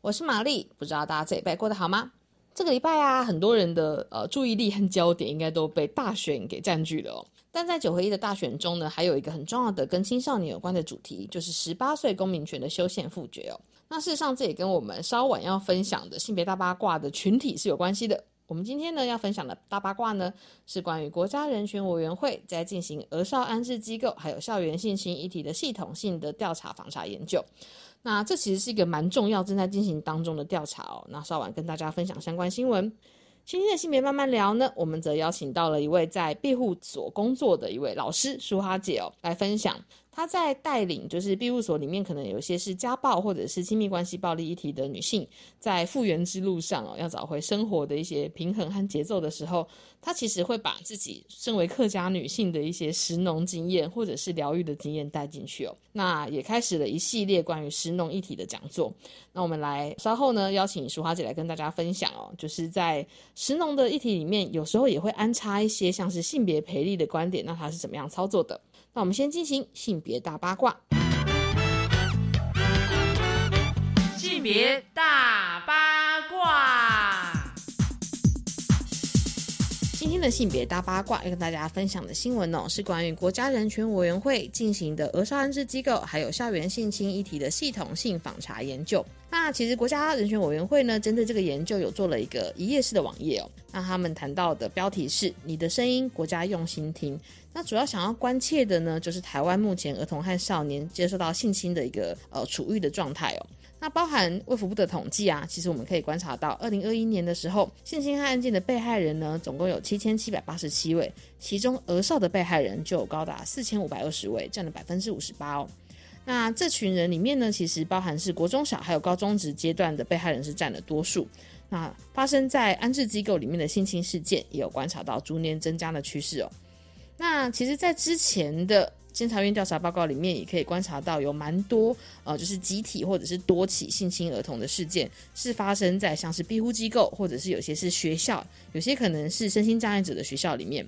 我是玛丽。不知道大家这礼拜过得好吗？这个礼拜啊，很多人的呃注意力和焦点应该都被大选给占据了哦。但在九合一的大选中呢，还有一个很重要的跟青少年有关的主题，就是十八岁公民权的修宪复决哦。那事实上，这也跟我们稍晚要分享的性别大八卦的群体是有关系的。我们今天呢要分享的大八卦呢，是关于国家人权委员会在进行儿少安置机构还有校园性侵议题的系统性的调查访查研究。那这其实是一个蛮重要、正在进行当中的调查哦。那稍晚跟大家分享相关新闻。今天的性别慢慢聊呢，我们则邀请到了一位在庇护所工作的一位老师舒哈姐哦，来分享她在带领就是庇护所里面可能有些是家暴或者是亲密关系暴力议题的女性，在复原之路上哦，要找回生活的一些平衡和节奏的时候，她其实会把自己身为客家女性的一些实农经验或者是疗愈的经验带进去哦。那也开始了一系列关于实农议题的讲座。那我们来稍后呢，邀请淑华姐来跟大家分享哦，就是在实农的议题里面，有时候也会安插一些像是性别培力的观点，那她是怎么样操作的？那我们先进行性别大八卦。性别大天的性别大八卦要跟大家分享的新闻哦，是关于国家人权委员会进行的俄少安置机构还有校园性侵议题的系统性访查研究。那其实国家人权委员会呢，针对这个研究有做了一个一页式的网页哦。那他们谈到的标题是“你的声音，国家用心听”。那主要想要关切的呢，就是台湾目前儿童和少年接受到性侵的一个呃处遇的状态哦。那包含卫福部的统计啊，其实我们可以观察到，二零二一年的时候，性侵害案件的被害人呢，总共有七千七百八十七位，其中儿少的被害人就有高达四千五百二十位，占了百分之五十八哦。那这群人里面呢，其实包含是国中小还有高中职阶段的被害人是占了多数。那发生在安置机构里面的性侵事件，也有观察到逐年增加的趋势哦。那其实，在之前的监察院调查报告里面，也可以观察到有蛮多呃，就是集体或者是多起性侵儿童的事件，是发生在像是庇护机构，或者是有些是学校，有些可能是身心障碍者的学校里面。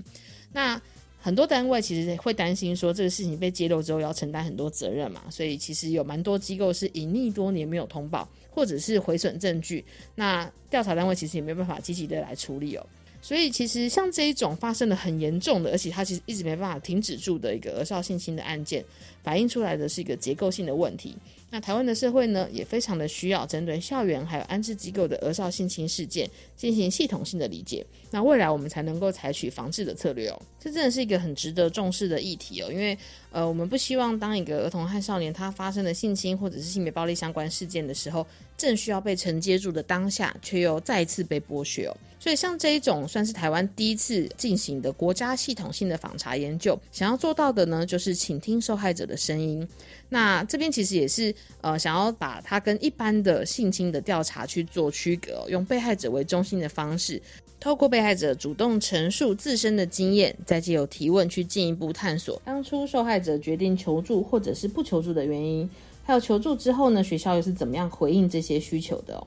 那很多单位其实会担心说，这个事情被揭露之后要承担很多责任嘛，所以其实有蛮多机构是隐匿多年没有通报，或者是毁损证据。那调查单位其实也没有办法积极的来处理哦。所以其实像这一种发生的很严重的，而且它其实一直没办法停止住的一个儿少性侵的案件，反映出来的是一个结构性的问题。那台湾的社会呢，也非常的需要针对校园还有安置机构的儿少性侵事件进行系统性的理解。那未来我们才能够采取防治的策略哦。这真的是一个很值得重视的议题哦，因为呃，我们不希望当一个儿童和少年他发生了性侵或者是性别暴力相关事件的时候，正需要被承接住的当下，却又再一次被剥削哦。所以像这一种算是台湾第一次进行的国家系统性的访查研究，想要做到的呢，就是倾听受害者的声音。那这边其实也是呃，想要把它跟一般的性侵的调查去做区隔，用被害者为中心的方式，透过被害者主动陈述自身的经验，再借由提问去进一步探索当初受害者决定求助或者是不求助的原因，还有求助之后呢，学校又是怎么样回应这些需求的哦。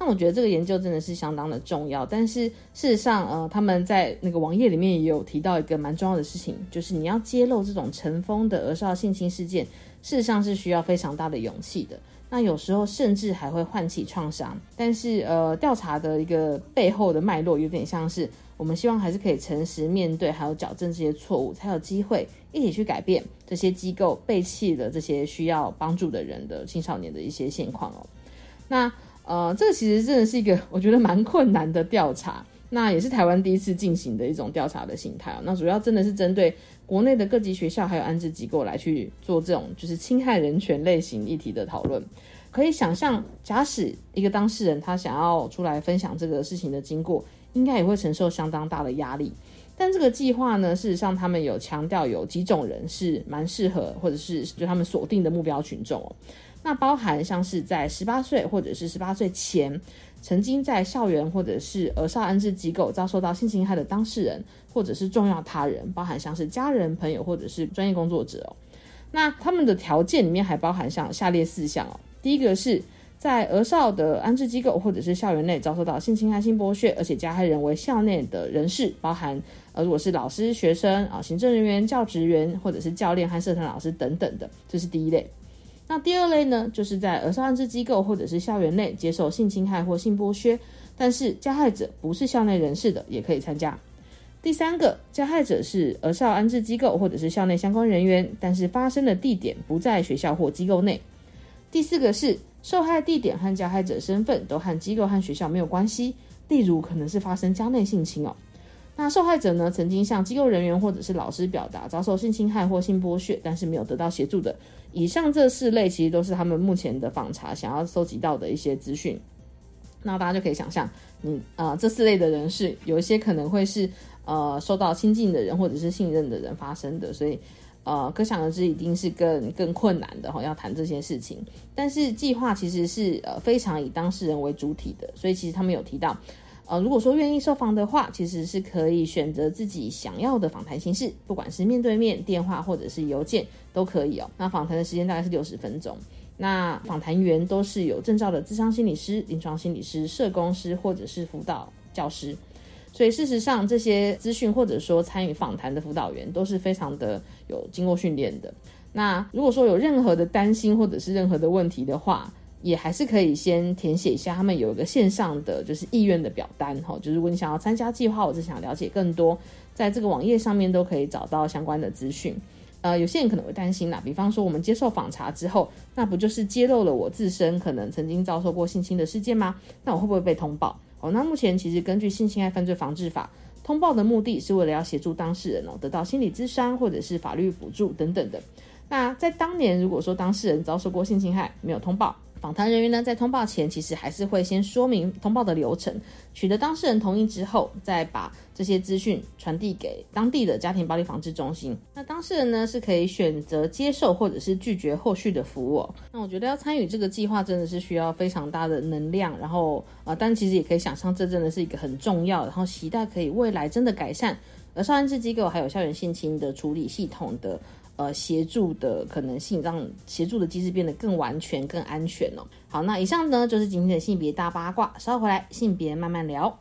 那我觉得这个研究真的是相当的重要，但是事实上，呃，他们在那个网页里面也有提到一个蛮重要的事情，就是你要揭露这种尘封的儿少性侵事件，事实上是需要非常大的勇气的。那有时候甚至还会唤起创伤。但是，呃，调查的一个背后的脉络有点像是，我们希望还是可以诚实面对，还有矫正这些错误，才有机会一起去改变这些机构背弃了这些需要帮助的人的青少年的一些现况哦。那。呃，这个其实真的是一个 我觉得蛮困难的调查，那也是台湾第一次进行的一种调查的形态哦。那主要真的是针对国内的各级学校还有安置机构来去做这种就是侵害人权类型议题的讨论。可以想象，假使一个当事人他想要出来分享这个事情的经过，应该也会承受相当大的压力。但这个计划呢，事实上他们有强调有几种人是蛮适合，或者是就他们锁定的目标群众哦。那包含像是在十八岁或者是十八岁前，曾经在校园或者是儿少安置机构遭受到性侵害的当事人，或者是重要他人，包含像是家人、朋友或者是专业工作者哦。那他们的条件里面还包含像下列四项哦。第一个是在儿少的安置机构或者是校园内遭受到性侵害、性剥削，而且加害人为校内的人士，包含呃如果是老师、学生啊、行政人员、教职员或者是教练和社团老师等等的，这是第一类。那第二类呢，就是在儿少安置机构或者是校园内接受性侵害或性剥削，但是加害者不是校内人士的，也可以参加。第三个，加害者是儿少安置机构或者是校内相关人员，但是发生的地点不在学校或机构内。第四个是受害地点和加害者身份都和机构和学校没有关系，例如可能是发生家内性侵哦。那受害者呢，曾经向机构人员或者是老师表达遭受性侵害或性剥削，但是没有得到协助的。以上这四类其实都是他们目前的访查想要搜集到的一些资讯。那大家就可以想象，你呃这四类的人是有一些可能会是呃受到亲近的人或者是信任的人发生的，所以呃可想而知一定是更更困难的哈，要谈这些事情。但是计划其实是呃非常以当事人为主体的，所以其实他们有提到。呃，如果说愿意受访的话，其实是可以选择自己想要的访谈形式，不管是面对面、电话或者是邮件都可以哦。那访谈的时间大概是六十分钟。那访谈员都是有证照的智商心理师、临床心理师、社工师或者是辅导教师。所以事实上，这些资讯或者说参与访谈的辅导员都是非常的有经过训练的。那如果说有任何的担心或者是任何的问题的话，也还是可以先填写一下，他们有一个线上的就是意愿的表单哈，就是如果你想要参加计划，或者想了解更多，在这个网页上面都可以找到相关的资讯。呃，有些人可能会担心啦，比方说我们接受访查之后，那不就是揭露了我自身可能曾经遭受过性侵的事件吗？那我会不会被通报？哦，那目前其实根据性侵害犯罪防治法，通报的目的是为了要协助当事人哦得到心理咨商或者是法律补助等等的。那在当年，如果说当事人遭受过性侵害，没有通报。访谈人员呢，在通报前其实还是会先说明通报的流程，取得当事人同意之后，再把这些资讯传递给当地的家庭暴力防治中心。那当事人呢，是可以选择接受或者是拒绝后续的服务。那我觉得要参与这个计划，真的是需要非常大的能量。然后啊，但其实也可以想象，这真的是一个很重要，然后期待可以未来真的改善而少安置机构还有校园性侵的处理系统的。呃，协助的可能性，让协助的机制变得更完全、更安全哦。好，那以上呢就是今天的性别大八卦，稍后回来性别慢慢聊。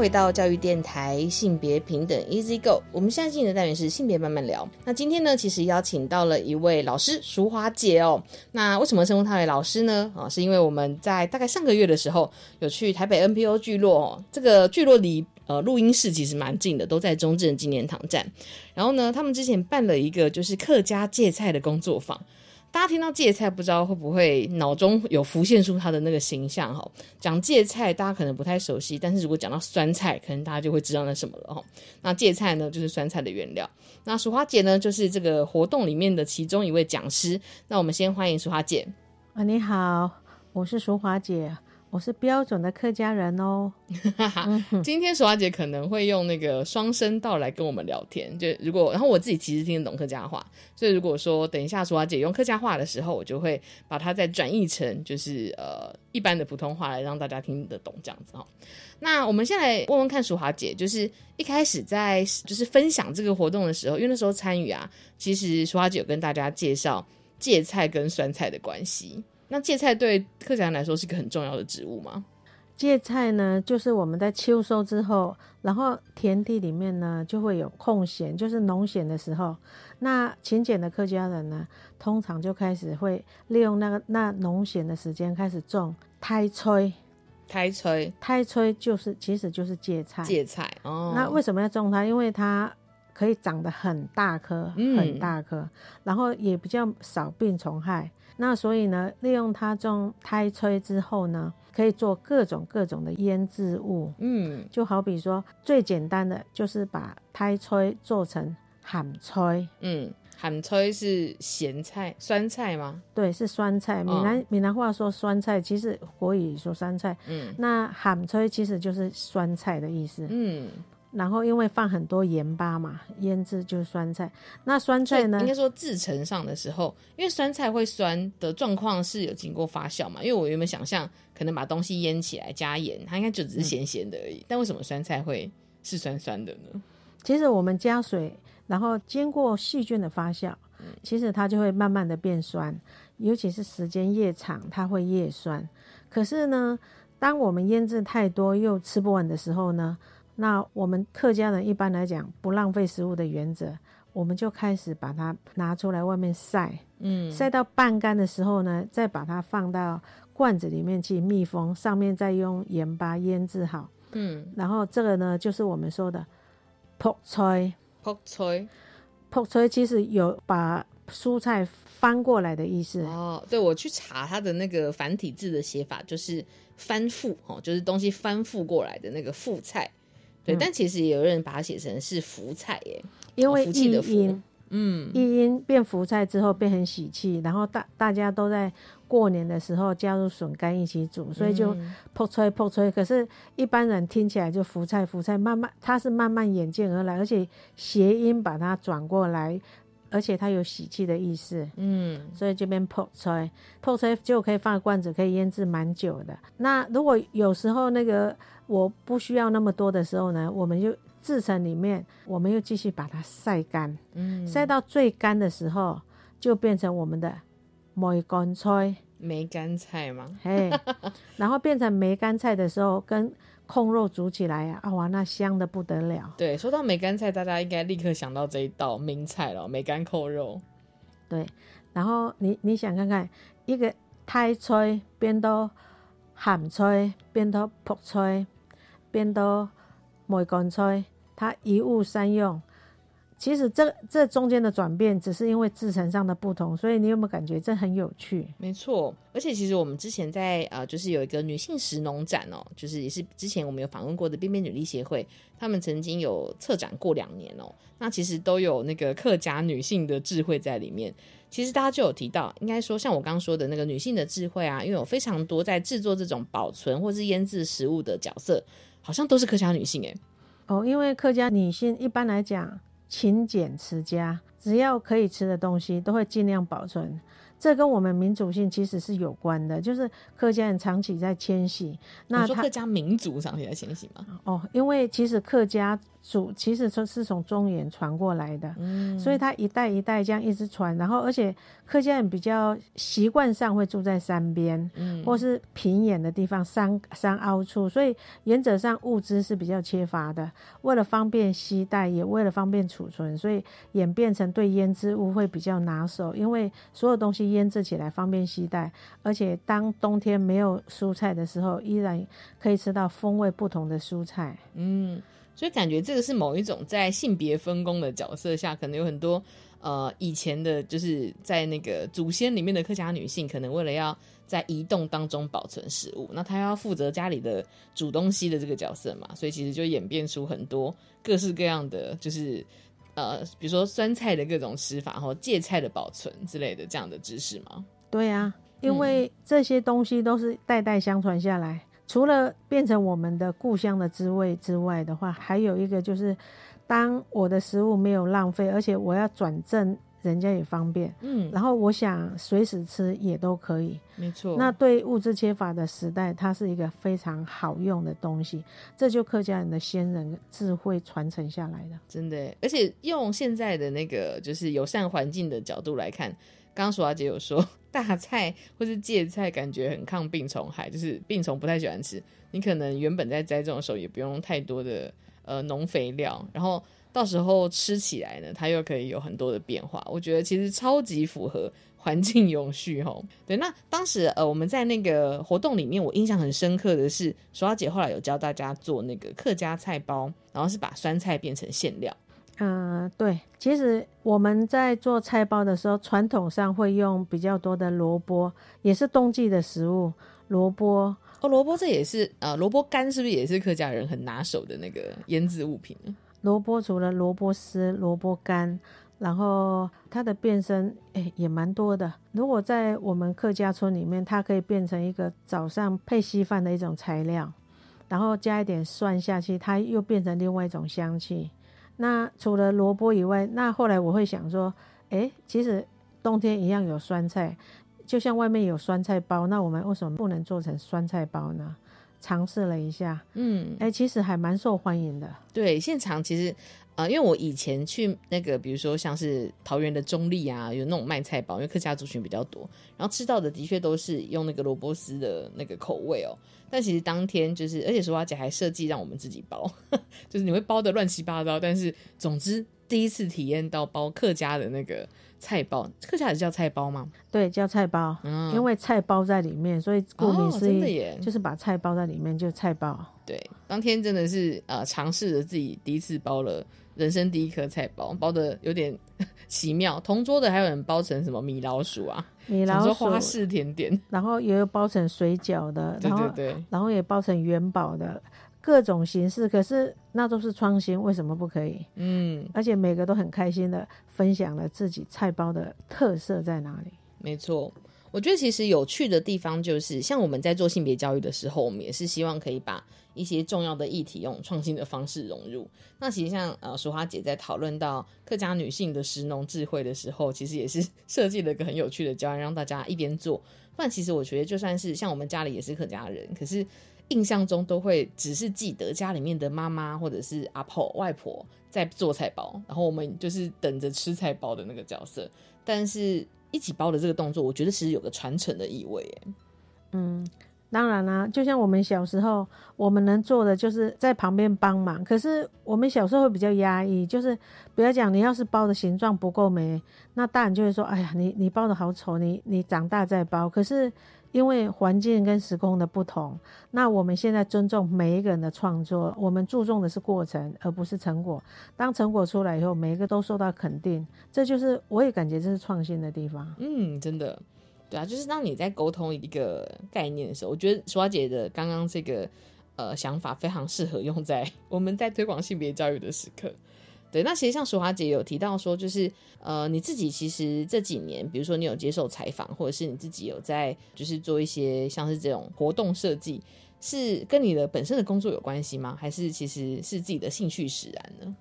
回到教育电台性别平等 Easy Go。我们现在进行的单元是性别慢慢聊。那今天呢，其实邀请到了一位老师淑华姐哦。那为什么称呼她为老师呢？啊，是因为我们在大概上个月的时候有去台北 NPO 聚落哦，这个聚落离呃录音室其实蛮近的，都在中正纪念堂站。然后呢，他们之前办了一个就是客家芥菜的工作坊。大家听到芥菜，不知道会不会脑中有浮现出它的那个形象哈？讲芥菜，大家可能不太熟悉，但是如果讲到酸菜，可能大家就会知道那什么了哈。那芥菜呢，就是酸菜的原料。那淑花姐呢，就是这个活动里面的其中一位讲师。那我们先欢迎淑花姐。啊，你好，我是淑华姐。我是标准的客家人哦。今天淑华姐可能会用那个双声道来跟我们聊天，就如果然后我自己其实听得懂客家话，所以如果说等一下淑华姐用客家话的时候，我就会把它再转译成就是呃一般的普通话来让大家听得懂这样子哈。那我们先来问问看淑华姐，就是一开始在就是分享这个活动的时候，因为那时候参与啊，其实淑华姐有跟大家介绍芥菜跟酸菜的关系。那芥菜对客家人来说是一个很重要的植物吗？芥菜呢，就是我们在秋收之后，然后田地里面呢就会有空闲，就是农闲的时候。那勤俭的客家人呢，通常就开始会利用那个那农闲的时间开始种胎催。胎催，胎催就是其实就是芥菜。芥菜哦。那为什么要种它？因为它可以长得很大颗，很大颗，然后也比较少病虫害。那所以呢，利用它种胎吹之后呢，可以做各种各种的腌制物。嗯，就好比说最简单的就是把胎吹做成咸吹。嗯。咸菜是咸菜、酸菜吗？对，是酸菜。闽南闽南话说酸菜，其实国语说酸菜。嗯，那咸菜其实就是酸菜的意思。嗯，然后因为放很多盐巴嘛，腌制就是酸菜。那酸菜呢？应该说制成上的时候，因为酸菜会酸的状况是有经过发酵嘛。因为我原本想象可能把东西腌起来加盐，它应该就只是咸咸的而已。但为什么酸菜会是酸酸的呢？其实我们加水。然后经过细菌的发酵，其实它就会慢慢的变酸，尤其是时间越长，它会越酸。可是呢，当我们腌制太多又吃不完的时候呢，那我们客家人一般来讲不浪费食物的原则，我们就开始把它拿出来外面晒，嗯，晒到半干的时候呢，再把它放到罐子里面去密封，上面再用盐巴腌制好，嗯，然后这个呢就是我们说的泡菜。泡菜，泡菜其实有把蔬菜翻过来的意思哦。对，我去查它的那个繁体字的写法，就是翻覆哦，就是东西翻覆过来的那个覆菜。对，但其实也有人把它写成是福菜耶，因为意音，嗯，一音变福菜之后变很喜气，然后大大家都在。过年的时候加入笋干一起煮，所以就破吹破吹。可是，一般人听起来就福菜福菜，慢慢它是慢慢演进而来，而且谐音把它转过来，而且它有喜气的意思。嗯，所以这边破吹破吹就可以放罐子，可以腌制蛮久的。那如果有时候那个我不需要那么多的时候呢，我们就制成里面，我们又继续把它晒干。嗯，晒到最干的时候，就变成我们的。梅干菜，梅干菜嘛？嘿，然后变成梅干菜的时候，跟控肉煮起来啊，哇，那香的不得了。对，说到梅干菜，大家应该立刻想到这一道名菜了，梅干扣肉。对，然后你你想看看，一个太菜变到咸菜，变到泡菜，变到梅干菜，它一物三用。其实这这中间的转变，只是因为制成上的不同，所以你有没有感觉这很有趣？没错，而且其实我们之前在呃，就是有一个女性食农展哦，就是也是之前我们有访问过的边边女力协会，他们曾经有策展过两年哦。那其实都有那个客家女性的智慧在里面。其实大家就有提到，应该说像我刚刚说的那个女性的智慧啊，因为有非常多在制作这种保存或是腌制食物的角色，好像都是客家女性哎。哦，因为客家女性一般来讲。勤俭持家，只要可以吃的东西，都会尽量保存。这跟我们民族性其实是有关的，就是客家人长期在迁徙。那说客家民族长期在迁徙吗？哦，因为其实客家族其实说是从中原传过来的，嗯，所以他一代一代这样一直传。然后，而且客家人比较习惯上会住在山边，嗯，或是平原的地方，山山凹处，所以原则上物资是比较缺乏的。为了方便携带，也为了方便储存，所以演变成对腌制物会比较拿手，因为所有东西。腌制起来方便携带，而且当冬天没有蔬菜的时候，依然可以吃到风味不同的蔬菜。嗯，所以感觉这个是某一种在性别分工的角色下，可能有很多呃以前的，就是在那个祖先里面的客家女性，可能为了要在移动当中保存食物，那她要负责家里的煮东西的这个角色嘛，所以其实就演变出很多各式各样的，就是。呃，比如说酸菜的各种吃法，或芥菜的保存之类的这样的知识嘛？对啊，因为这些东西都是代代相传下来，除了变成我们的故乡的滋味之外的话，还有一个就是，当我的食物没有浪费，而且我要转正人家也方便，嗯，然后我想随时吃也都可以。没错。那对物质缺乏的时代，它是一个非常好用的东西，这就客家人的先人智慧传承下来的。真的，而且用现在的那个就是友善环境的角度来看，刚刚淑华姐有说 大菜或是芥菜感觉很抗病虫害，就是病虫不太喜欢吃。你可能原本在栽种的时候也不用太多的呃农肥料，然后到时候吃起来呢，它又可以有很多的变化。我觉得其实超级符合环境永续吼。对，那当时呃我们在那个活动里面，我印象很深刻的是，淑华姐后来有教大家做那个客家菜包，然后是把酸菜变成馅料。嗯，对，其实我们在做菜包的时候，传统上会用比较多的萝卜，也是冬季的食物，萝卜。哦，萝卜这也是呃，萝卜干是不是也是客家人很拿手的那个腌制物品呢？萝卜除了萝卜丝、萝卜干，然后它的变身诶也蛮多的。如果在我们客家村里面，它可以变成一个早上配稀饭的一种材料，然后加一点蒜下去，它又变成另外一种香气。那除了萝卜以外，那后来我会想说，哎，其实冬天一样有酸菜。就像外面有酸菜包，那我们为什么不能做成酸菜包呢？尝试了一下，嗯，哎，其实还蛮受欢迎的。对，现场其实，呃，因为我以前去那个，比如说像是桃园的中立啊，有那种卖菜包，因为客家族群比较多，然后吃到的的确都是用那个萝卜丝的那个口味哦。但其实当天就是，而且说华姐还设计让我们自己包，就是你会包的乱七八糟，但是总之第一次体验到包客家的那个。菜包，客家也是叫菜包吗？对，叫菜包，因为菜包在里面，所以顾名思义，就是把菜包在里面，就菜包。对，当天真的是呃，尝试着自己第一次包了人生第一颗菜包，包的有点 奇妙。同桌的还有人包成什么米老鼠啊，米老鼠花式甜点，然后也有包成水饺的，对对对，然后也包成元宝的。各种形式，可是那都是创新，为什么不可以？嗯，而且每个都很开心的分享了自己菜包的特色在哪里。没错，我觉得其实有趣的地方就是，像我们在做性别教育的时候，我们也是希望可以把一些重要的议题用创新的方式融入。那其实像呃，淑华姐在讨论到客家女性的食农智慧的时候，其实也是 设计了一个很有趣的教案，让大家一边做。但，其实我觉得就算是像我们家里也是客家人，可是。印象中都会只是记得家里面的妈妈或者是阿婆外婆在做菜包，然后我们就是等着吃菜包的那个角色。但是一起包的这个动作，我觉得其实有个传承的意味。嗯，当然啦，就像我们小时候，我们能做的就是在旁边帮忙。可是我们小时候会比较压抑，就是不要讲你要是包的形状不够美，那大人就会说：“哎呀，你你包的好丑，你你长大再包。”可是。因为环境跟时空的不同，那我们现在尊重每一个人的创作，我们注重的是过程，而不是成果。当成果出来以后，每一个都受到肯定，这就是我也感觉这是创新的地方。嗯，真的，对啊，就是当你在沟通一个概念的时候，我觉得淑华姐的刚刚这个呃想法非常适合用在 我们在推广性别教育的时刻。对，那其实像淑华姐有提到说，就是呃，你自己其实这几年，比如说你有接受采访，或者是你自己有在就是做一些像是这种活动设计，是跟你的本身的工作有关系吗？还是其实是自己的兴趣使然呢？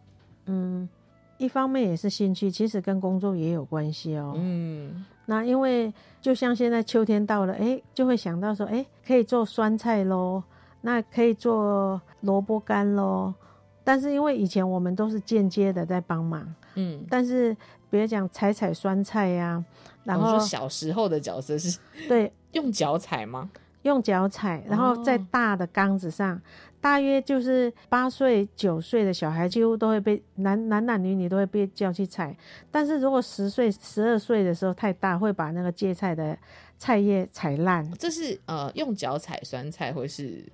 嗯，一方面也是兴趣，其实跟工作也有关系哦。嗯，那因为就像现在秋天到了，哎，就会想到说，哎，可以做酸菜喽，那可以做萝卜干喽。但是因为以前我们都是间接的在帮忙，嗯，但是比如讲采采酸菜呀，然后小时候的角色是对 用脚踩吗？用脚踩，然后在大的缸子上，大约就是八岁九岁的小孩几乎都会被男男男女女都会被叫去踩，但是如果十岁十二岁的时候太大，会把那个芥菜的菜叶踩烂。这是呃用脚踩酸菜或是。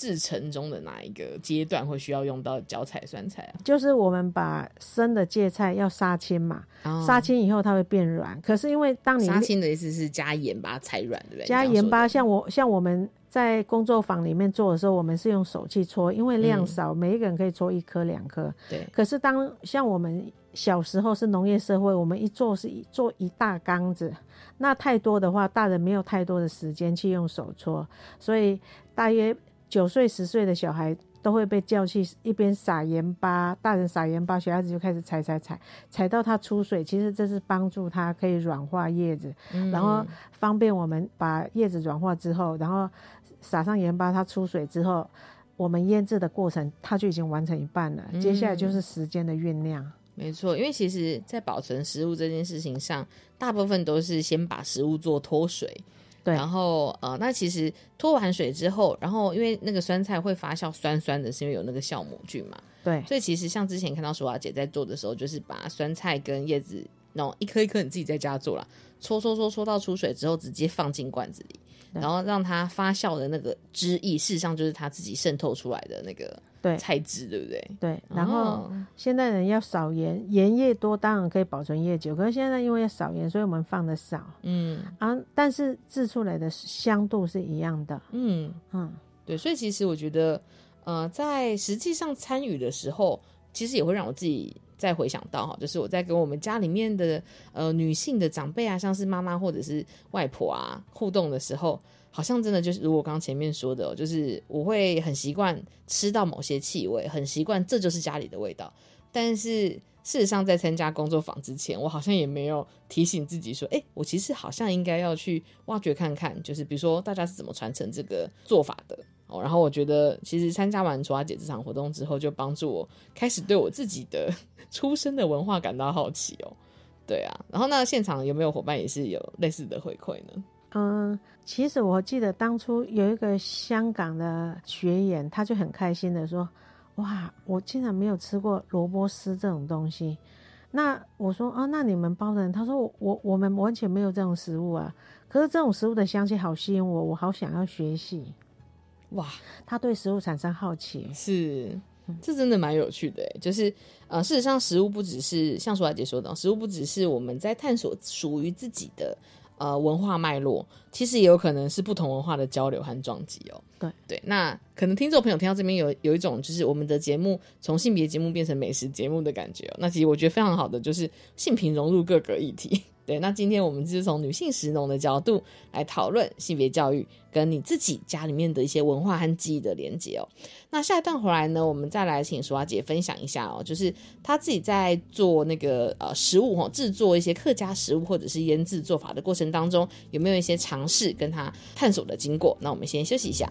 制成中的哪一个阶段会需要用到脚踩酸菜啊？就是我们把生的芥菜要杀青嘛，杀青以后它会变软。可是因为当你杀青的意思是加盐把它踩软，对不对？加盐巴，像我像我们在工作坊里面做的时候，我们是用手去搓，因为量少，每一个人可以搓一颗两颗。对。可是当像我们小时候是农业社会，我们一做是一做一大缸子，那太多的话，大人没有太多的时间去用手搓，所以大约。九岁十岁的小孩都会被叫去一边撒盐巴，大人撒盐巴，小孩子就开始踩踩踩，踩到它出水。其实这是帮助它可以软化叶子，然后方便我们把叶子软化之后，然后撒上盐巴，它出水之后，我们腌制的过程它就已经完成一半了。接下来就是时间的酝酿。没错，因为其实，在保存食物这件事情上，大部分都是先把食物做脱水。对，然后呃，那其实脱完水之后，然后因为那个酸菜会发酵酸酸的，是因为有那个酵母菌嘛。对，所以其实像之前看到淑华姐在做的时候，就是把酸菜跟叶子那种一颗一颗，你自己在家做了，搓搓搓搓到出水之后，直接放进罐子里，然后让它发酵的那个汁液，事实上就是它自己渗透出来的那个。对菜汁对不对？对，然后现代人要少盐，盐越多当然可以保存越久。可是现在因为要少盐，所以我们放的少。嗯啊，但是制出来的香度是一样的。嗯嗯，对，所以其实我觉得，呃，在实际上参与的时候，其实也会让我自己再回想到哈，就是我在跟我们家里面的呃女性的长辈啊，像是妈妈或者是外婆啊互动的时候。好像真的就是，如果刚刚前面说的，就是我会很习惯吃到某些气味，很习惯这就是家里的味道。但是事实上，在参加工作坊之前，我好像也没有提醒自己说，哎，我其实好像应该要去挖掘看看，就是比如说大家是怎么传承这个做法的哦。然后我觉得，其实参加完楚阿姐这场活动之后，就帮助我开始对我自己的出生的文化感到好奇哦。对啊，然后那现场有没有伙伴也是有类似的回馈呢？嗯，其实我记得当初有一个香港的学员，他就很开心的说：“哇，我竟然没有吃过萝卜丝这种东西。”那我说：“啊，那你们包的人？”他说：“我我们完全没有这种食物啊。”可是这种食物的香气好吸引我，我好想要学习。哇，他对食物产生好奇，是，这真的蛮有趣的。就是呃，事实上，食物不只是像苏小姐说的，食物不只是我们在探索属于自己的。呃，文化脉络其实也有可能是不同文化的交流和撞击哦。对对，那可能听众朋友听到这边有有一种就是我们的节目从性别节目变成美食节目的感觉哦。那其实我觉得非常好的就是性平融入各个议题。对，那今天我们就是从女性食农的角度来讨论性别教育跟你自己家里面的一些文化和记忆的连接哦。那下一段回来呢，我们再来请淑华姐分享一下哦，就是她自己在做那个呃食物哦，制作一些客家食物或者是腌制做法的过程当中，有没有一些尝试跟她探索的经过？那我们先休息一下。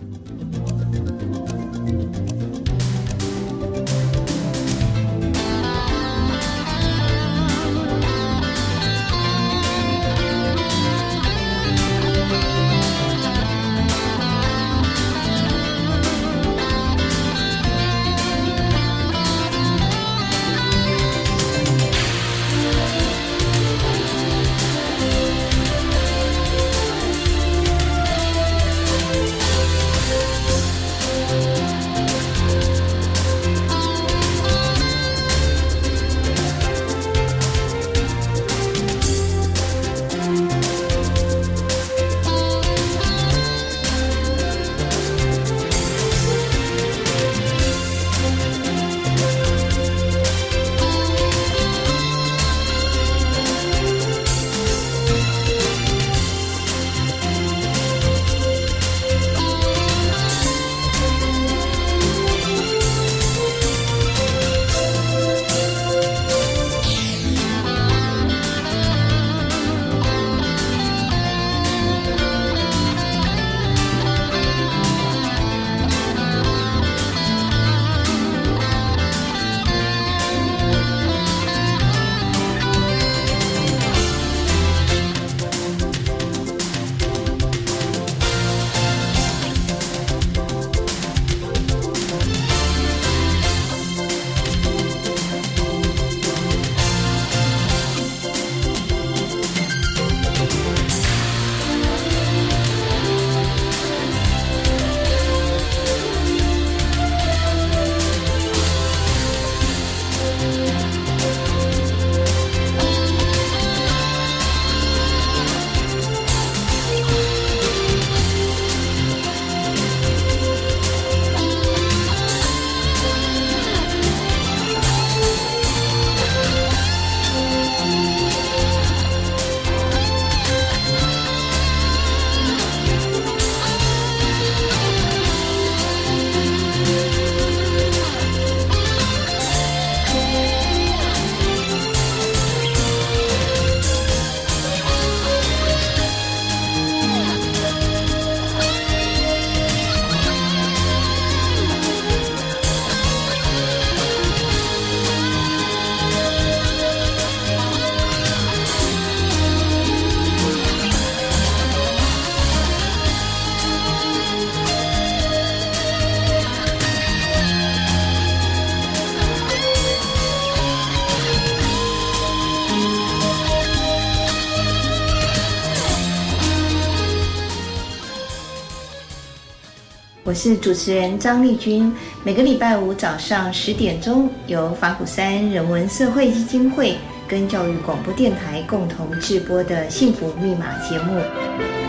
我是主持人张丽君。每个礼拜五早上十点钟，由法鼓山人文社会基金会跟教育广播电台共同制播的《幸福密码》节目。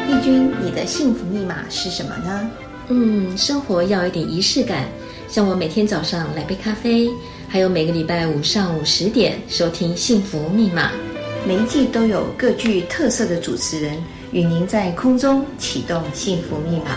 丽君，你的幸福密码是什么呢？嗯，生活要有点仪式感，像我每天早上来杯咖啡，还有每个礼拜五上午十点收听《幸福密码》。每一季都有各具特色的主持人与您在空中启动幸福密码。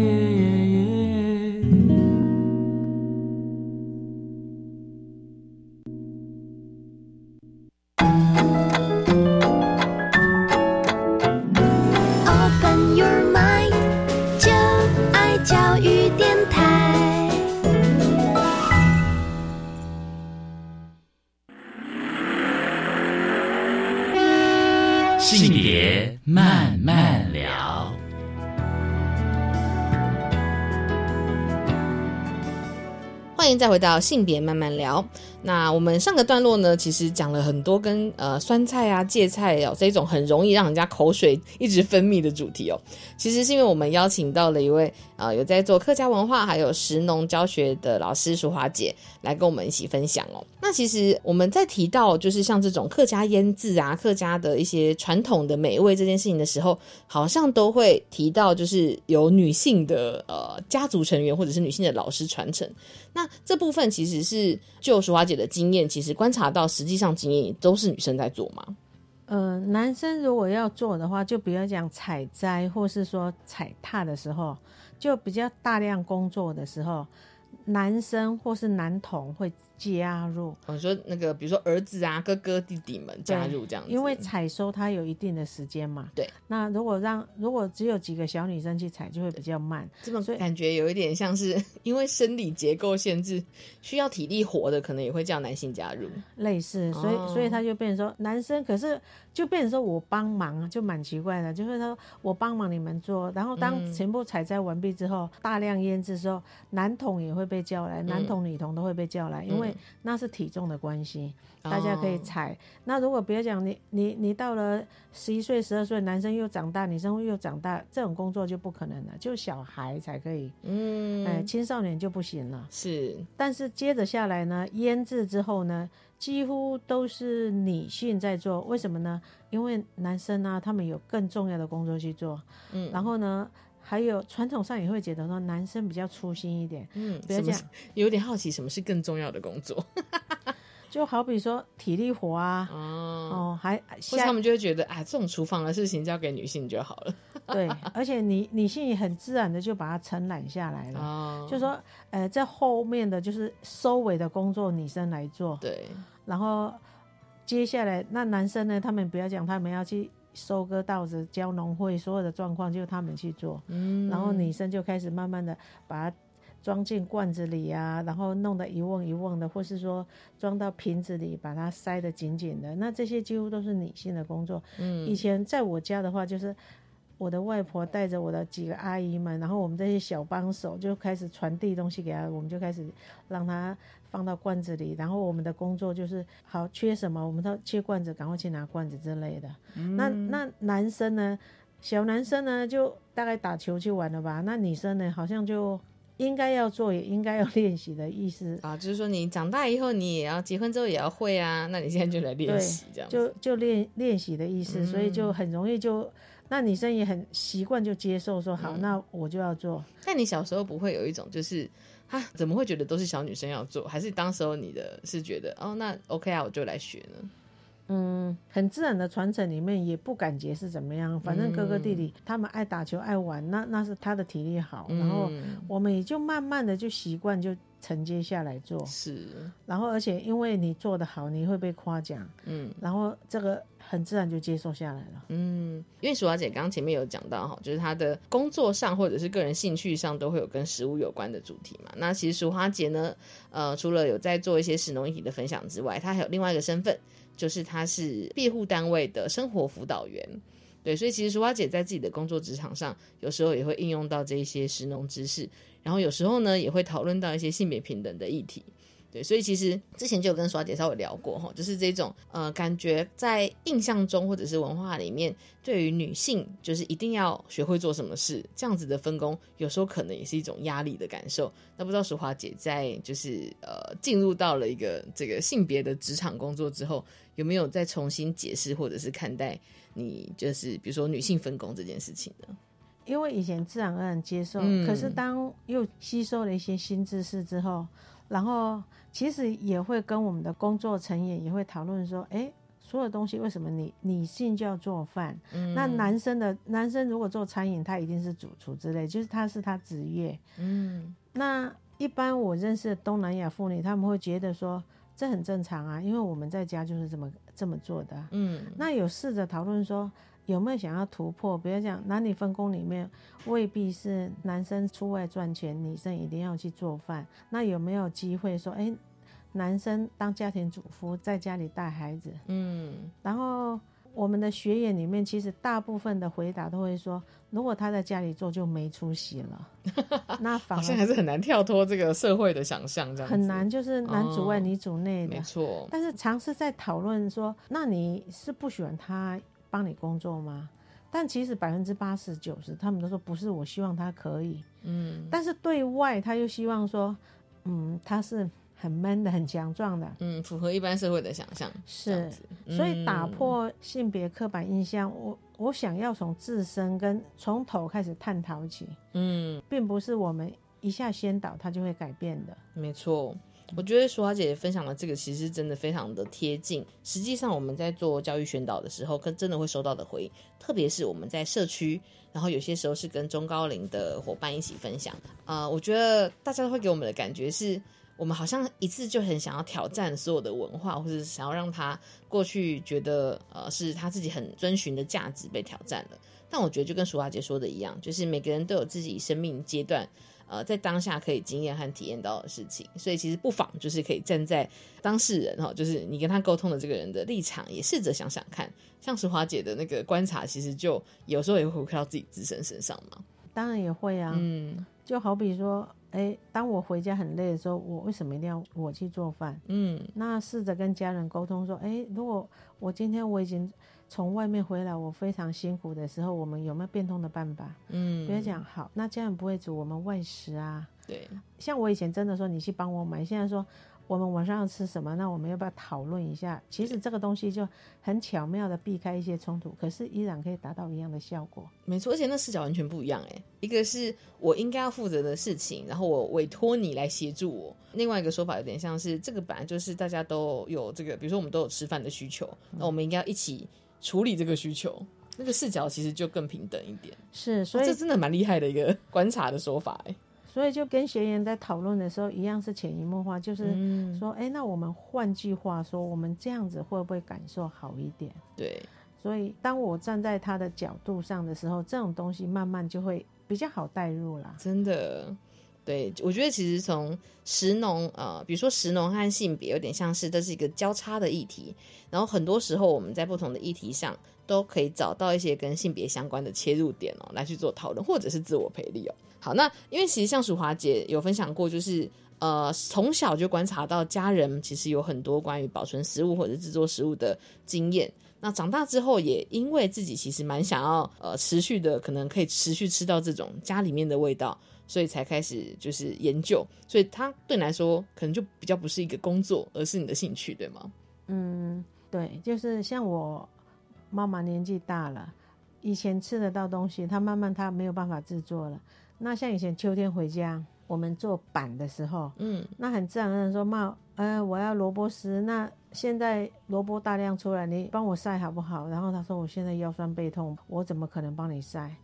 慢慢聊。欢迎再回到性别慢慢聊。那我们上个段落呢，其实讲了很多跟呃酸菜啊、芥菜哦这种很容易让人家口水一直分泌的主题哦。其实是因为我们邀请到了一位呃有在做客家文化还有食农教学的老师淑华姐来跟我们一起分享哦。那其实我们在提到就是像这种客家腌制啊、客家的一些传统的美味这件事情的时候，好像都会提到就是有女性的呃家族成员或者是女性的老师传承。那这部分其实是就淑华姐的经验，其实观察到，实际上经验都是女生在做吗？呃，男生如果要做的话，就比如讲采摘或是说踩踏的时候，就比较大量工作的时候，男生或是男童会。加入，我说那个，比如说儿子啊、哥哥、弟弟们加入这样子，因为采收它有一定的时间嘛。对，那如果让如果只有几个小女生去采，就会比较慢。这么感觉有一点像是 因为生理结构限制，需要体力活的可能也会叫男性加入。类似，所以所以他就变成说男生，可是就变成说我帮忙，就蛮奇怪的。就是说我帮忙你们做，然后当全部采摘完毕之后，大量腌制之后，男童也会被叫来，男童女童都会被叫来，因为。那是体重的关系，大家可以踩。那如果别讲你你你到了十一岁、十二岁，男生又长大，女生又长大，这种工作就不可能了，就小孩才可以。嗯，哎，青少年就不行了。是，但是接着下来呢，腌制之后呢，几乎都是女性在做。为什么呢？因为男生呢，他们有更重要的工作去做。嗯，然后呢？还有传统上也会觉得说男生比较粗心一点，嗯，不要讲，有点好奇什么是更重要的工作，就好比说体力活啊，哦，还，或者他们就会觉得，啊，这种厨房的事情交给女性就好了。对，而且女女性也很自然的就把它承揽下来了，就说，呃，在后面的就是收尾的工作女生来做，对，然后接下来那男生呢，他们不要讲，他们要去。收割稻子、交农会，所有的状况就他们去做，嗯，然后女生就开始慢慢的把它装进罐子里啊，然后弄得一瓮一瓮的，或是说装到瓶子里，把它塞得紧紧的。那这些几乎都是女性的工作。嗯，以前在我家的话，就是我的外婆带着我的几个阿姨们，然后我们这些小帮手就开始传递东西给他，我们就开始让他放到罐子里，然后我们的工作就是好缺什么，我们都切罐子，赶快去拿罐子之类的。那那男生呢？小男生呢，就大概打球去玩了吧。那女生呢，好像就应该要做，也应该要练习的意思啊。就是说，你长大以后，你也要结婚之后也要会啊。那你现在就来练习，这样就就练练习的意思。所以就很容易就，那女生也很习惯就接受说好，那我就要做。但你小时候不会有一种就是啊，怎么会觉得都是小女生要做？还是当时候你的是觉得哦，那 OK 啊，我就来学呢？嗯，很自然的传承里面也不感觉是怎么样，反正哥哥弟弟他们爱打球爱玩，那那是他的体力好，然后我们也就慢慢的就习惯就承接下来做，是，然后而且因为你做的好，你会被夸奖，嗯，然后这个很自然就接受下来了，嗯，因为淑华姐刚刚前面有讲到哈，就是她的工作上或者是个人兴趣上都会有跟食物有关的主题嘛，那其实淑华姐呢，呃，除了有在做一些食农议题的分享之外，她还有另外一个身份。就是她是庇护单位的生活辅导员，对，所以其实淑花姐在自己的工作职场上，有时候也会应用到这一些食农知识，然后有时候呢，也会讨论到一些性别平等的议题。对，所以其实之前就有跟耍姐稍微聊过哈，就是这种呃感觉在印象中或者是文化里面，对于女性就是一定要学会做什么事，这样子的分工，有时候可能也是一种压力的感受。那不知道淑华姐在就是呃进入到了一个这个性别的职场工作之后，有没有再重新解释或者是看待你就是比如说女性分工这件事情呢？因为以前自然而然接受，可是当又吸收了一些新知识之后。然后其实也会跟我们的工作成员也会讨论说，哎，所有东西为什么你女性就要做饭？嗯那男生的男生如果做餐饮，他一定是主厨之类，就是他是他职业。嗯，那一般我认识的东南亚妇女，他们会觉得说这很正常啊，因为我们在家就是这么这么做的。嗯，那有试着讨论说。有没有想要突破？比如讲男女分工里面，未必是男生出外赚钱，女生一定要去做饭。那有没有机会说，哎，男生当家庭主妇，在家里带孩子？嗯。然后我们的学员里面，其实大部分的回答都会说，如果他在家里做，就没出息了。那好像还是很难跳脱这个社会的想象，这样很难，就是男主外女主内的。没错。但是尝试在讨论说，那你是不喜欢他？帮你工作吗？但其实百分之八十九十，他们都说不是。我希望他可以，嗯，但是对外他又希望说，嗯，他是很 man 的，很强壮的，嗯，符合一般社会的想象。是，所以打破性别刻板印象，我我想要从自身跟从头开始探讨起，嗯，并不是我们一下先导他就会改变的。没错。我觉得淑华姐姐分享的这个其实真的非常的贴近。实际上我们在做教育宣导的时候，跟真的会收到的回应，特别是我们在社区，然后有些时候是跟中高龄的伙伴一起分享。啊，我觉得大家都会给我们的感觉是，我们好像一次就很想要挑战所有的文化，或者是想要让他过去觉得呃是他自己很遵循的价值被挑战了。但我觉得就跟淑华姐说的一样，就是每个人都有自己生命阶段。呃，在当下可以经验和体验到的事情，所以其实不妨就是可以站在当事人哈，就是你跟他沟通的这个人的立场，也试着想想看，像石华姐的那个观察，其实就有时候也会回馈到自己自身身上嘛。当然也会啊，嗯，就好比说，哎，当我回家很累的时候，我为什么一定要我去做饭？嗯，那试着跟家人沟通说，哎，如果我今天我已经。从外面回来，我非常辛苦的时候，我们有没有变通的办法？嗯，比如讲，好，那家人不会煮，我们外食啊。对，像我以前真的说，你去帮我买，现在说。我们晚上要吃什么？那我们要不要讨论一下？其实这个东西就很巧妙的避开一些冲突，可是依然可以达到一样的效果。没错，而且那视角完全不一样哎。一个是我应该要负责的事情，然后我委托你来协助我。另外一个说法有点像是，这个本来就是大家都有这个，比如说我们都有吃饭的需求，那我们应该要一起处理这个需求。那个视角其实就更平等一点。是，所以这真的蛮厉害的一个观察的说法哎。所以就跟学员在讨论的时候一样，是潜移默化，就是说，哎，那我们换句话说，我们这样子会不会感受好一点？对。所以当我站在他的角度上的时候，这种东西慢慢就会比较好带入啦。真的。对，我觉得其实从食农呃，比如说食农和性别，有点像是这是一个交叉的议题。然后很多时候我们在不同的议题上都可以找到一些跟性别相关的切入点哦，来去做讨论或者是自我培力哦。好，那因为其实像淑华姐有分享过，就是呃从小就观察到家人其实有很多关于保存食物或者制作食物的经验。那长大之后也因为自己其实蛮想要呃持续的，可能可以持续吃到这种家里面的味道。所以才开始就是研究，所以它对你来说可能就比较不是一个工作，而是你的兴趣，对吗？嗯，对，就是像我妈妈年纪大了，以前吃得到东西，她慢慢她没有办法制作了。那像以前秋天回家，我们做板的时候，嗯，那很自然的说妈，呃，我要萝卜丝，那现在萝卜大量出来，你帮我晒好不好？然后她说我现在腰酸背痛，我怎么可能帮你晒？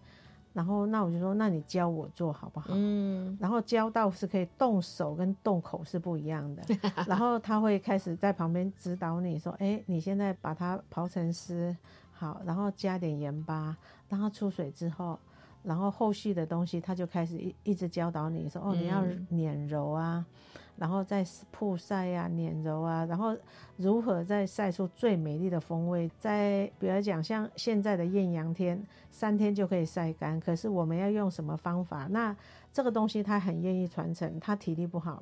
然后那我就说，那你教我做好不好？嗯，然后教到是可以动手跟动口是不一样的。然后他会开始在旁边指导你说，哎，你现在把它刨成丝，好，然后加点盐巴，让它出水之后，然后后续的东西他就开始一一直教导你说，哦，你要碾揉啊。然后再曝晒啊、碾揉啊，然后如何再晒出最美丽的风味？在比如讲，像现在的艳阳天，三天就可以晒干。可是我们要用什么方法？那这个东西它很愿意传承，它体力不好。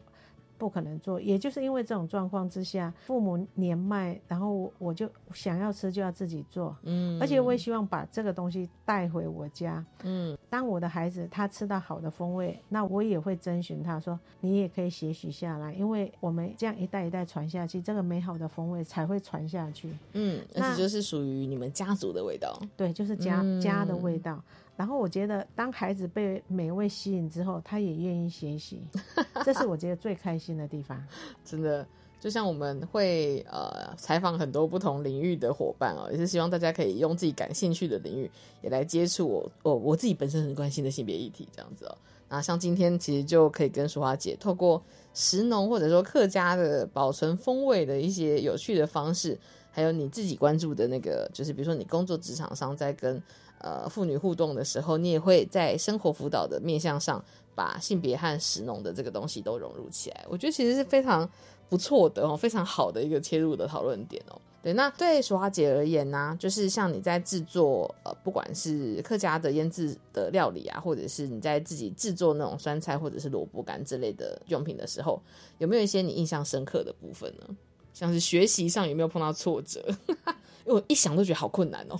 不可能做，也就是因为这种状况之下，父母年迈，然后我就想要吃就要自己做，嗯，而且我也希望把这个东西带回我家，嗯，当我的孩子他吃到好的风味，那我也会征询他说，你也可以学习下来，因为我们这样一代一代传下去，这个美好的风味才会传下去，嗯，那就是属于你们家族的味道，对，就是家家的味道。然后我觉得，当孩子被美味吸引之后，他也愿意学习，这是我觉得最开心的地方。真的，就像我们会呃采访很多不同领域的伙伴哦，也是希望大家可以用自己感兴趣的领域也来接触我我我自己本身很关心的性别议题这样子哦。那像今天其实就可以跟淑华姐透过食农或者说客家的保存风味的一些有趣的方式，还有你自己关注的那个，就是比如说你工作职场上在跟。呃，妇女互动的时候，你也会在生活辅导的面向上，把性别和食农的这个东西都融入起来。我觉得其实是非常不错的哦，非常好的一个切入的讨论点哦。对，那对淑华姐而言呢，就是像你在制作呃，不管是客家的腌制的料理啊，或者是你在自己制作那种酸菜或者是萝卜干之类的用品的时候，有没有一些你印象深刻的部分呢？像是学习上有没有碰到挫折？因为我一想都觉得好困难哦。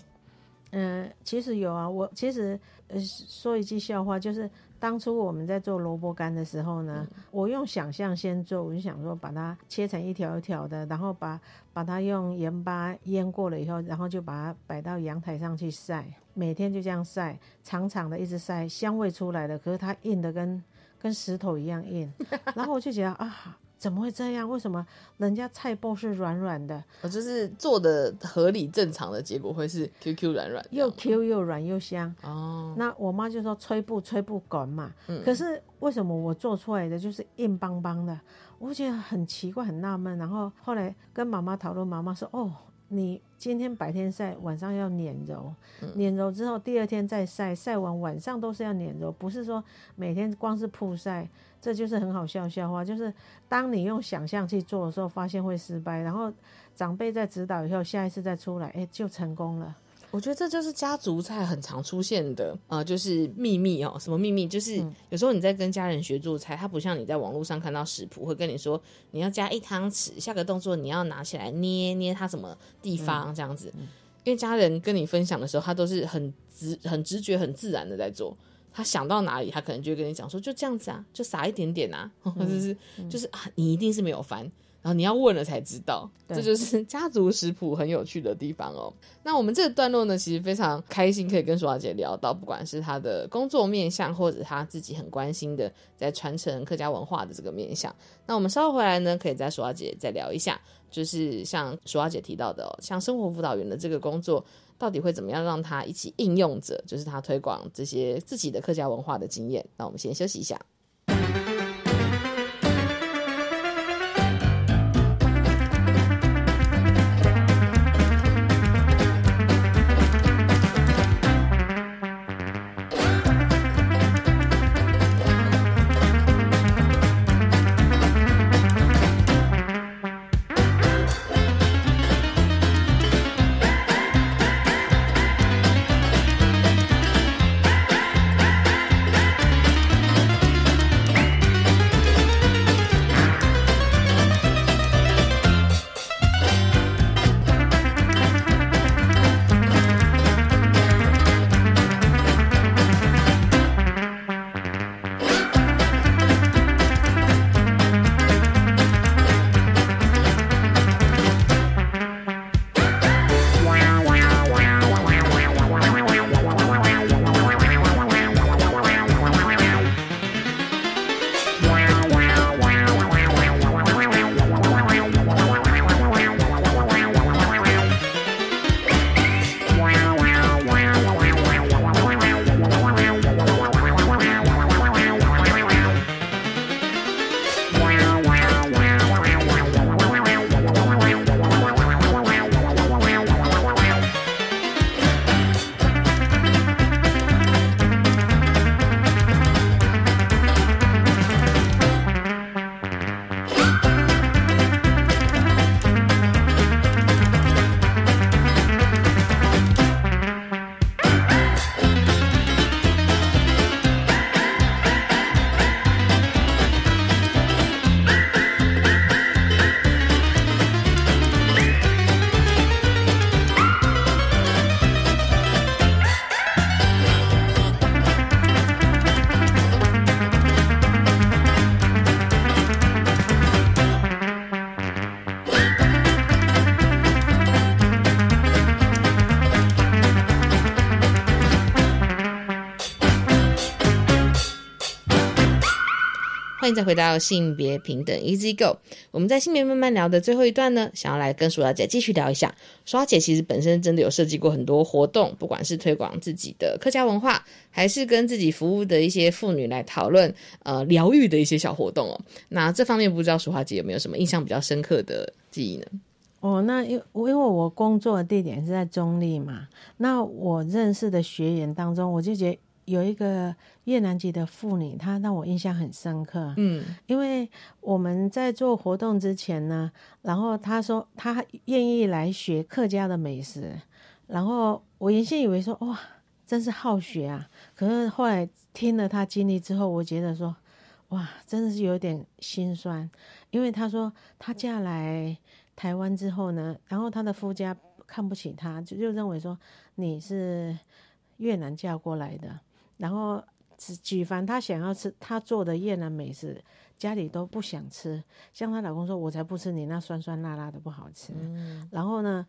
嗯，其实有啊。我其实呃说一句笑话，就是当初我们在做萝卜干的时候呢，我用想象先做，我就想说把它切成一条一条的，然后把把它用盐巴腌过了以后，然后就把它摆到阳台上去晒，每天就这样晒，长长的一直晒，香味出来了，可是它硬的跟跟石头一样硬，然后我就觉得啊。怎么会这样？为什么人家菜包是软软的？我就是做的合理正常的结果会是 Q Q 软软，又 Q 又软又香哦。那我妈就说吹不吹不滚嘛。嗯。可是为什么我做出来的就是硬邦邦的？我觉得很奇怪，很纳闷。然后后来跟妈妈讨论，妈妈说：“哦。”你今天白天晒，晚上要碾揉，碾揉之后第二天再晒，晒完晚上都是要碾揉，不是说每天光是曝晒，这就是很好笑笑话。就是当你用想象去做的时候，发现会失败，然后长辈在指导以后，下一次再出来，哎，就成功了。我觉得这就是家族菜很常出现的，呃，就是秘密哦。什么秘密？就是有时候你在跟家人学做菜，它不像你在网络上看到食谱会跟你说，你要加一汤匙，下个动作你要拿起来捏捏它什么地方这样子。因为家人跟你分享的时候，他都是很直、很直觉、很自然的在做。他想到哪里，他可能就会跟你讲说，就这样子啊，就撒一点点啊，或者是就是啊，你一定是没有翻。然后你要问了才知道，这就是 家族食谱很有趣的地方哦。那我们这个段落呢，其实非常开心，可以跟舒华姐聊到，不管是她的工作面向，或者她自己很关心的在传承客家文化的这个面向。那我们稍后回来呢，可以在舒华姐再聊一下，就是像舒华姐提到的，像生活辅导员的这个工作，到底会怎么样让她一起应用着，就是她推广这些自己的客家文化的经验。那我们先休息一下。欢迎再回到性别平等 Easy Go。我们在性别慢慢聊的最后一段呢，想要来跟舒小姐继续聊一下。舒小姐其实本身真的有设计过很多活动，不管是推广自己的客家文化，还是跟自己服务的一些妇女来讨论呃疗愈的一些小活动哦。那这方面不知道淑华姐有没有什么印象比较深刻的记忆呢？哦，那因因为我工作的地点是在中立嘛，那我认识的学员当中，我就觉得有一个越南籍的妇女，她让我印象很深刻。嗯，因为我们在做活动之前呢，然后她说她愿意来学客家的美食，然后我原先以为说哇，真是好学啊，可是后来听了她经历之后，我觉得说哇，真的是有点心酸，因为她说她嫁来。台湾之后呢，然后她的夫家看不起她，就就认为说你是越南嫁过来的，然后举举凡他想要吃他做的越南美食，家里都不想吃。像她老公说：“我才不吃你那酸酸辣辣的不好吃。”然后呢？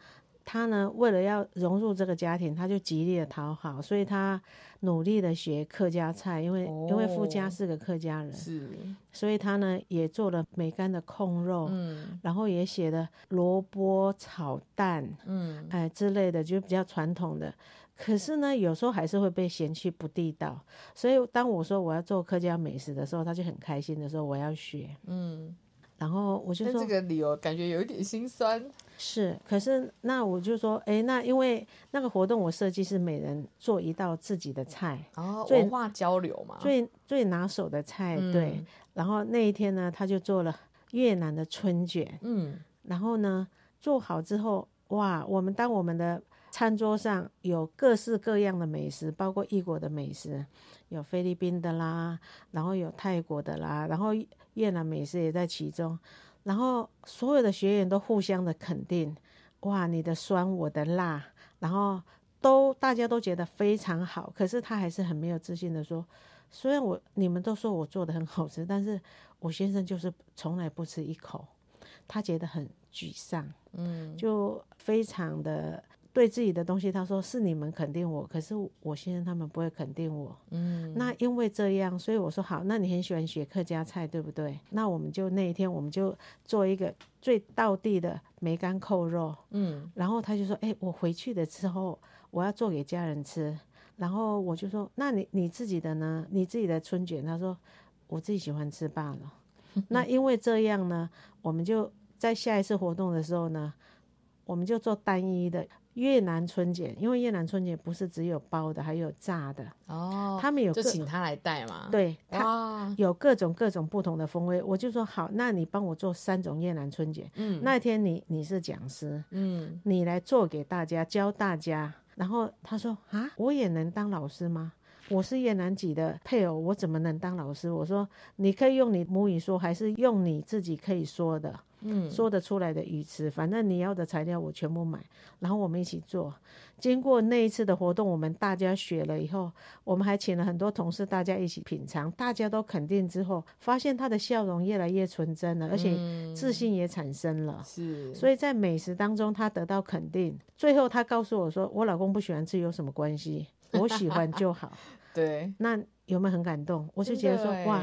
他呢，为了要融入这个家庭，他就极力的讨好，所以他努力的学客家菜，因为因为夫家是个客家人，是，所以他呢也做了梅干的控肉，嗯，然后也写了萝卜炒蛋，嗯，哎之类的，就比较传统的。可是呢，有时候还是会被嫌弃不地道，所以当我说我要做客家美食的时候，他就很开心的说我要学，嗯。然后我就说这个理由感觉有一点心酸。是，可是那我就说，哎，那因为那个活动我设计是每人做一道自己的菜，哦，文化交流嘛，最最拿手的菜，对。然后那一天呢，他就做了越南的春卷，嗯，然后呢做好之后，哇，我们当我们的餐桌上有各式各样的美食，包括异国的美食，有菲律宾的啦，然后有泰国的啦，然后。越南美食也在其中，然后所有的学员都互相的肯定，哇，你的酸，我的辣，然后都大家都觉得非常好。可是他还是很没有自信的说，虽然我你们都说我做的很好吃，但是我先生就是从来不吃一口，他觉得很沮丧，嗯，就非常的。对自己的东西，他说是你们肯定我，可是我先生他们不会肯定我。嗯，那因为这样，所以我说好，那你很喜欢学客家菜，对不对？那我们就那一天，我们就做一个最道地的梅干扣肉。嗯，然后他就说，哎，我回去的时候我要做给家人吃。然后我就说，那你你自己的呢？你自己的春卷？他说我自己喜欢吃罢了。那因为这样呢，我们就在下一次活动的时候呢，我们就做单一的。越南春卷，因为越南春卷不是只有包的，还有炸的哦。他们有就请他来带嘛。对，他有各种各种不同的风味。我就说好，那你帮我做三种越南春卷。嗯，那天你你是讲师，嗯，你来做给大家教大家。然后他说啊，我也能当老师吗？我是越南籍的配偶，我怎么能当老师？我说你可以用你母语说，还是用你自己可以说的。嗯，说得出来的鱼翅，反正你要的材料我全部买，然后我们一起做。经过那一次的活动，我们大家学了以后，我们还请了很多同事，大家一起品尝，大家都肯定之后，发现他的笑容越来越纯真了，而且自信也产生了。是，所以在美食当中，他得到肯定。最后他告诉我说：“我老公不喜欢吃有什么关系？我喜欢就好。”对，那有没有很感动？我就觉得说哇。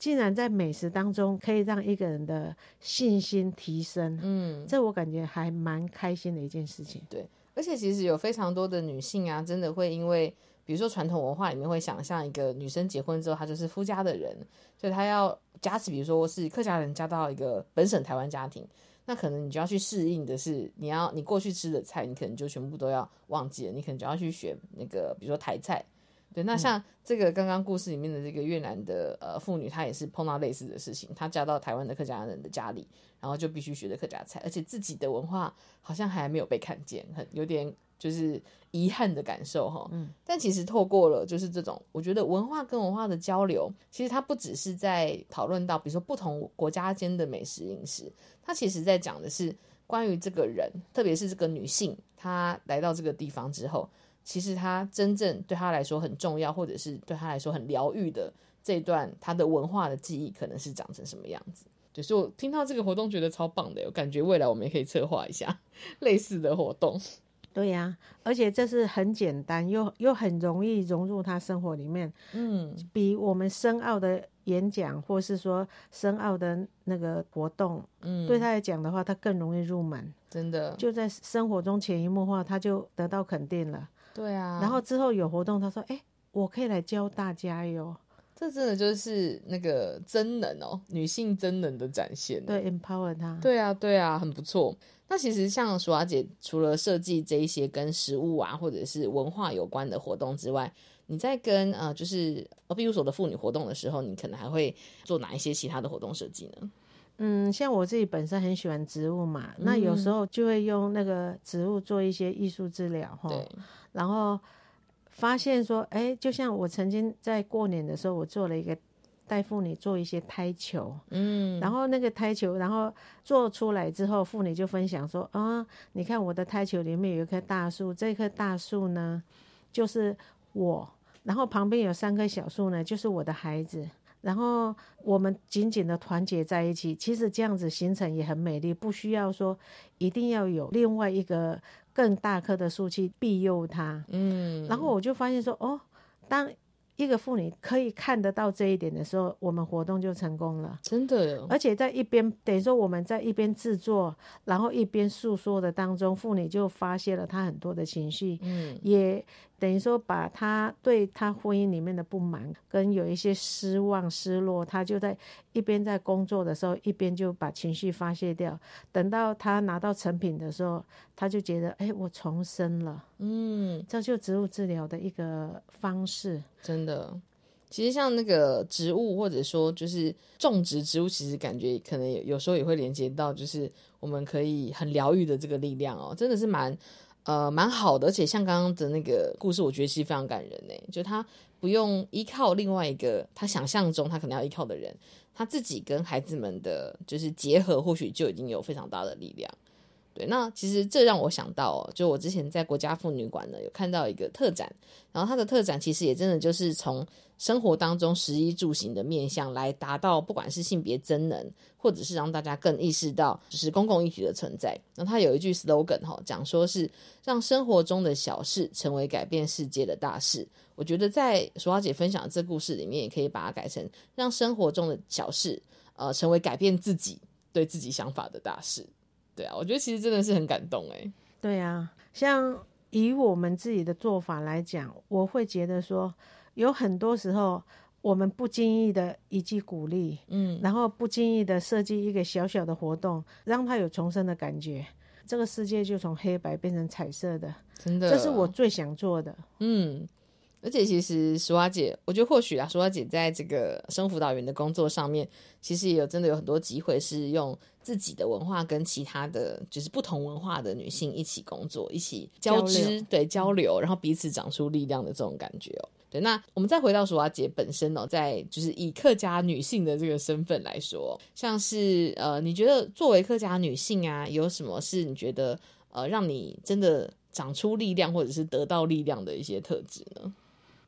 竟然在美食当中可以让一个人的信心提升，嗯，这我感觉还蛮开心的一件事情。对，而且其实有非常多的女性啊，真的会因为，比如说传统文化里面会想象一个女生结婚之后，她就是夫家的人，所以她要加持，比如说是客家人嫁到一个本省台湾家庭，那可能你就要去适应的是，你要你过去吃的菜，你可能就全部都要忘记了，你可能就要去学那个，比如说台菜。对，那像这个刚刚故事里面的这个越南的呃妇女，她也是碰到类似的事情，她嫁到台湾的客家人的家里，然后就必须学的客家菜，而且自己的文化好像还没有被看见，很有点就是遗憾的感受哈。嗯，但其实透过了就是这种，我觉得文化跟文化的交流，其实它不只是在讨论到，比如说不同国家间的美食饮食，它其实在讲的是关于这个人，特别是这个女性，她来到这个地方之后。其实他真正对他来说很重要，或者是对他来说很疗愈的这段他的文化的记忆，可能是长成什么样子？对，所以我听到这个活动觉得超棒的，我感觉未来我们也可以策划一下 类似的活动。对呀、而且这是很简单又又很容易融入他生活里面，嗯，比我们深奥的演讲或是说深奥的那个活动，嗯对他来讲的话，他更容易入门。真的，就在生活中潜移默化，他就得到肯定了。对啊。然后之后有活动，他说：“哎、我可以来教大家哟。这真的就是那个真能哦，女性真能的展现。”对，empower 她。对啊，对啊，很不错。那其实像淑华姐，除了设计这一些跟食物啊或者是文化有关的活动之外，你在跟呃就是呃庇护所的妇女活动的时候，你可能还会做哪一些其他的活动设计呢？嗯，像我自己本身很喜欢植物嘛，那有时候就会用那个植物做一些艺术治疗哈。对，然后发现说，哎，就像我曾经在过年的时候，我做了一个带妇女做一些胎球，嗯，然后那个胎球，然后做出来之后，妇女就分享说，啊，你看我的胎球里面有一棵大树，这棵大树呢，就是我，然后旁边有三棵小树呢，就是我的孩子。然后我们紧紧的团结在一起，其实这样子形成也很美丽，不需要说一定要有另外一个更大棵的树去庇佑它。嗯，然后我就发现说，哦，当一个妇女可以看得到这一点的时候，我们活动就成功了。真的，而且在一边等于说我们在一边制作，然后一边诉说的当中，妇女就发泄了她很多的情绪，嗯，也等于说把他对他婚姻里面的不满跟有一些失望、失落，他就在一边在工作的时候，一边就把情绪发泄掉。等到他拿到成品的时候，他就觉得，哎，我重生了。嗯，这就植物治疗的一个方式。真的。其实像那个植物，或者说就是种植植物，其实感觉可能有有时候也会连接到，就是我们可以很疗愈的这个力量哦，真的是蛮呃蛮好的。而且像刚刚的那个故事，我觉得其实非常感人呢，就他不用依靠另外一个他想象中他可能要依靠的人，他自己跟孩子们的就是结合，或许就已经有非常大的力量。对，那其实这让我想到，就我之前在国家妇女馆呢有看到一个特展，然后他的特展其实也真的就是从生活当中食衣住行的面向来达到，不管是性别真能，或者是让大家更意识到就是公共议题的存在。那它有一句 slogan 哈、讲说是让生活中的小事成为改变世界的大事。我觉得在淑华姐分享的这故事里面，也可以把它改成让生活中的小事，呃，成为改变自己对自己想法的大事。对啊，我觉得其实真的是很感动哎。对啊，像以我们自己的做法来讲，我会觉得说，有很多时候我们不经意的一句鼓励，嗯，然后不经意的设计一个小小的活动，让他有重生的感觉，这个世界就从黑白变成彩色的，真的，这是我最想做的。嗯。而且其实淑华姐，我觉得或许啊，淑华姐在这个生辅导员的工作上面，其实也有真的有很多机会是用自己的文化跟其他的就是不同文化的女性一起工作，一起交织，对交流，然后彼此长出力量的这种感觉哦。对，那我们再回到淑华姐本身哦，在就是以客家女性的这个身份来说，像是呃，你觉得作为客家女性啊，有什么是你觉得呃让你真的长出力量，或者是得到力量的一些特质呢？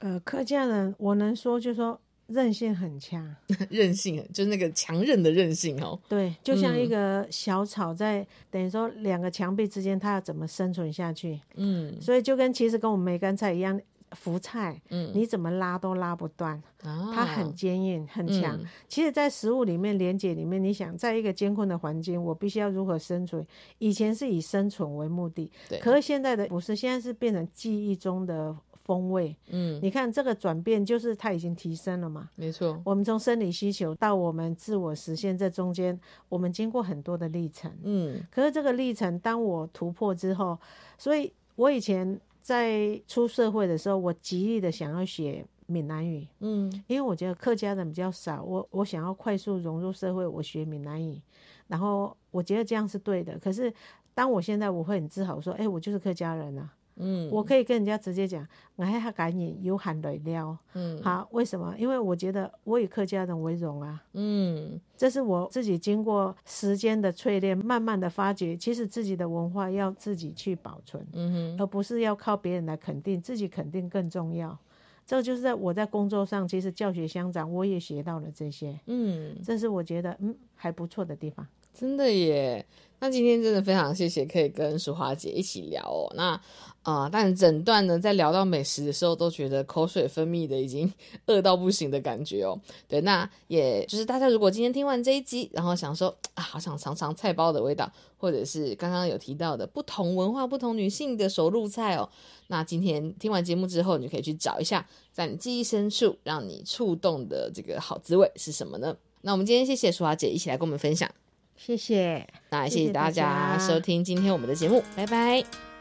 呃，客家人我能说就说韧性很强，韧性，就是那个强韧的韧性哦。对，就像一嗯个小草在、等于说两个墙壁之间，它要怎么生存下去？嗯所以就跟其实跟我们梅干菜一样，福菜，嗯你怎么拉都拉不断，啊它很坚硬很强。嗯其实，在食物里面连接里面，你想在一个艰困的环境，我必须要如何生存？以前是以生存为目的，对可是现在的不是，现在是变成记忆中的风味。嗯，你看这个转变，就是它已经提升了嘛。没错，我们从生理需求到我们自我实现，这中间我们经过很多的历程。嗯可是这个历程，当我突破之后，所以我以前在出社会的时候，我极力的想要学闽南语，嗯因为我觉得客家人比较少，我我想要快速融入社会，我学闽南语，然后我觉得这样是对的。可是当我现在，我会很自豪说，哎、我就是客家人啊。嗯，我可以跟人家直接讲，我还要赶紧有喊来料，嗯。好，为什么？因为我觉得我以客家人为荣啊，嗯。这是我自己经过时间的淬炼，慢慢的发掘，其实自己的文化要自己去保存，嗯而不是要靠别人来肯定，自己肯定更重要。这个就是在我在工作上，其实教学相长，我也学到了这些，嗯，这是我觉得嗯还不错的地方。真的耶。那今天真的非常谢谢可以跟淑华姐一起聊哦。那啊，但整段呢，在聊到美食的时候，都觉得口水分泌的已经饿到不行的感觉哦。对，那也就是大家如果今天听完这一集，然后想说啊，好想尝尝菜包的味道，或者是刚刚有提到的不同文化、不同女性的手入菜哦，那今天听完节目之后，你就可以去找一下，在你记忆深处让你触动的这个好滋味是什么呢？那我们今天谢谢淑华姐一起来跟我们分享，谢谢，那谢谢大家收听今天我们的节目，拜拜。